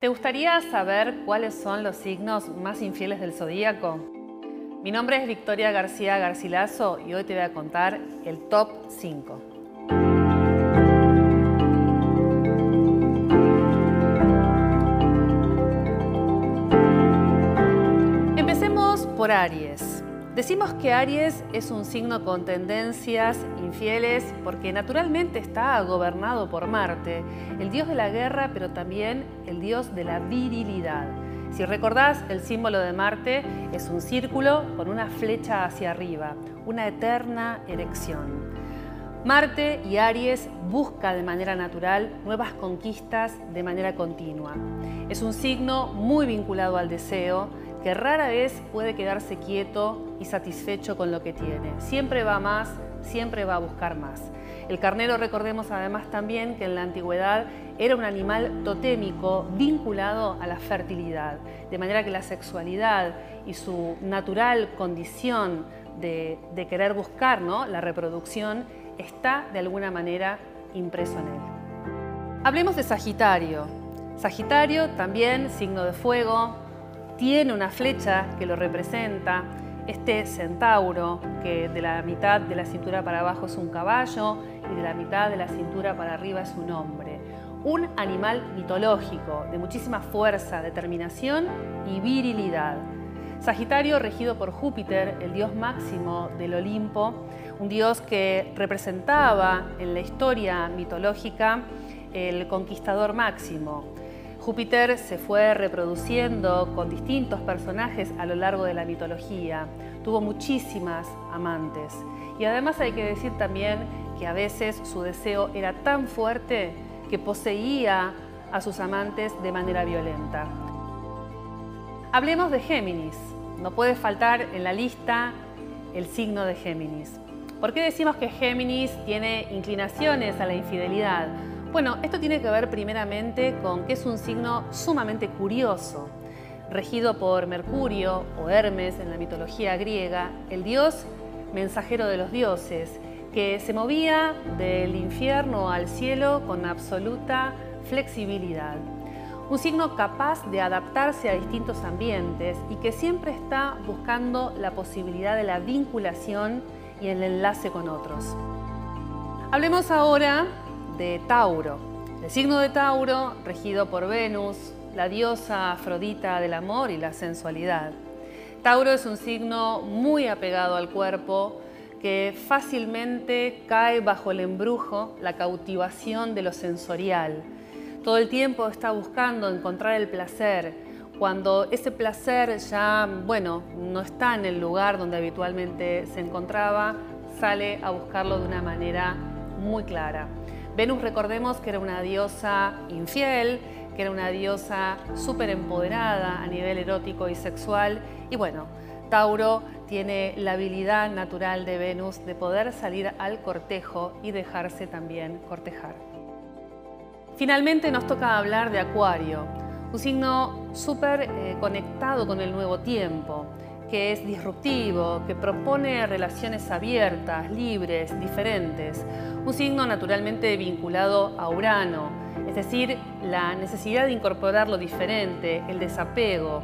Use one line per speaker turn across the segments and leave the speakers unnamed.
¿Te gustaría saber cuáles son los signos más infieles del zodíaco? Mi nombre es Victoria García Garcilaso y hoy te voy a contar el top 5. Empecemos por Aries. Decimos que Aries es un signo con tendencias infieles porque naturalmente está gobernado por Marte, el dios de la guerra, pero también el dios de la virilidad. Si recordás, el símbolo de Marte es un círculo con una flecha hacia arriba, una eterna erección. Marte y Aries busca de manera natural nuevas conquistas de manera continua. Es un signo muy vinculado al deseo, que rara vez puede quedarse quieto y satisfecho con lo que tiene. Siempre va más, siempre va a buscar más. El carnero, recordemos además también que en la antigüedad era un animal totémico vinculado a la fertilidad, de manera que la sexualidad y su natural condición de, querer buscar ¿no? la reproducción está de alguna manera impreso en él. Hablemos de Sagitario. Sagitario también signo de fuego, tiene una flecha que lo representa, este centauro, que de la mitad de la cintura para abajo es un caballo y de la mitad de la cintura para arriba es un hombre. Un animal mitológico de muchísima fuerza, determinación y virilidad. Sagitario regido por Júpiter, el dios máximo del Olimpo, un dios que representaba en la historia mitológica el conquistador máximo. Júpiter se fue reproduciendo con distintos personajes a lo largo de la mitología. Tuvo muchísimas amantes. Y además hay que decir también que a veces su deseo era tan fuerte que poseía a sus amantes de manera violenta. Hablemos de Géminis. No puede faltar en la lista el signo de Géminis. ¿Por qué decimos que Géminis tiene inclinaciones a la infidelidad? Bueno, esto tiene que ver primeramente con que es un signo sumamente curioso, regido por Mercurio o Hermes en la mitología griega, el dios mensajero de los dioses, que se movía del infierno al cielo con absoluta flexibilidad. Un signo capaz de adaptarse a distintos ambientes y que siempre está buscando la posibilidad de la vinculación y el enlace con otros. Hablemos ahora de Tauro. El signo de Tauro, regido por Venus, la diosa Afrodita del amor y la sensualidad. Tauro es un signo muy apegado al cuerpo, que fácilmente cae bajo el embrujo, la cautivación de lo sensorial. Todo el tiempo está buscando encontrar el placer. Cuando ese placer ya, bueno, no está en el lugar donde habitualmente se encontraba, sale a buscarlo de una manera muy clara. Venus, recordemos que era una diosa infiel, que era una diosa súper empoderada a nivel erótico y sexual. Y bueno, Tauro tiene la habilidad natural de Venus de poder salir al cortejo y dejarse también cortejar. Finalmente nos toca hablar de Acuario, un signo súper eh, conectado con el nuevo tiempo que es disruptivo, que propone relaciones abiertas, libres, diferentes. Un signo naturalmente vinculado a Urano, es decir, la necesidad de incorporar lo diferente, el desapego.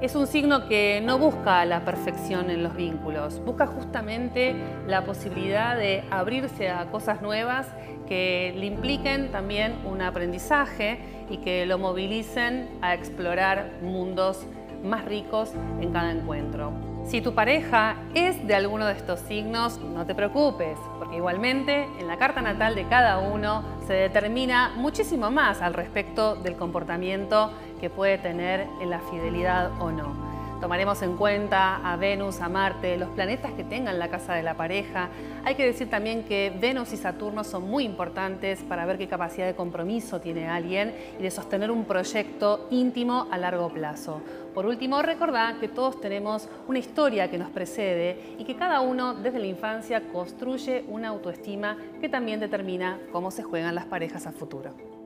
Es un signo que no busca la perfección en los vínculos, busca justamente la posibilidad de abrirse a cosas nuevas que le impliquen también un aprendizaje y que lo movilicen a explorar mundos más ricos en cada encuentro. Si tu pareja es de alguno de estos signos, no te preocupes, porque igualmente en la carta natal de cada uno se determina muchísimo más al respecto del comportamiento que puede tener en la fidelidad o no. Tomaremos en cuenta a Venus, a Marte, los planetas que tengan la casa de la pareja. Hay que decir también que Venus y Saturno son muy importantes para ver qué capacidad de compromiso tiene alguien y de sostener un proyecto íntimo a largo plazo. Por último, recordad que todos tenemos una historia que nos precede y que cada uno desde la infancia construye una autoestima que también determina cómo se juegan las parejas a futuro.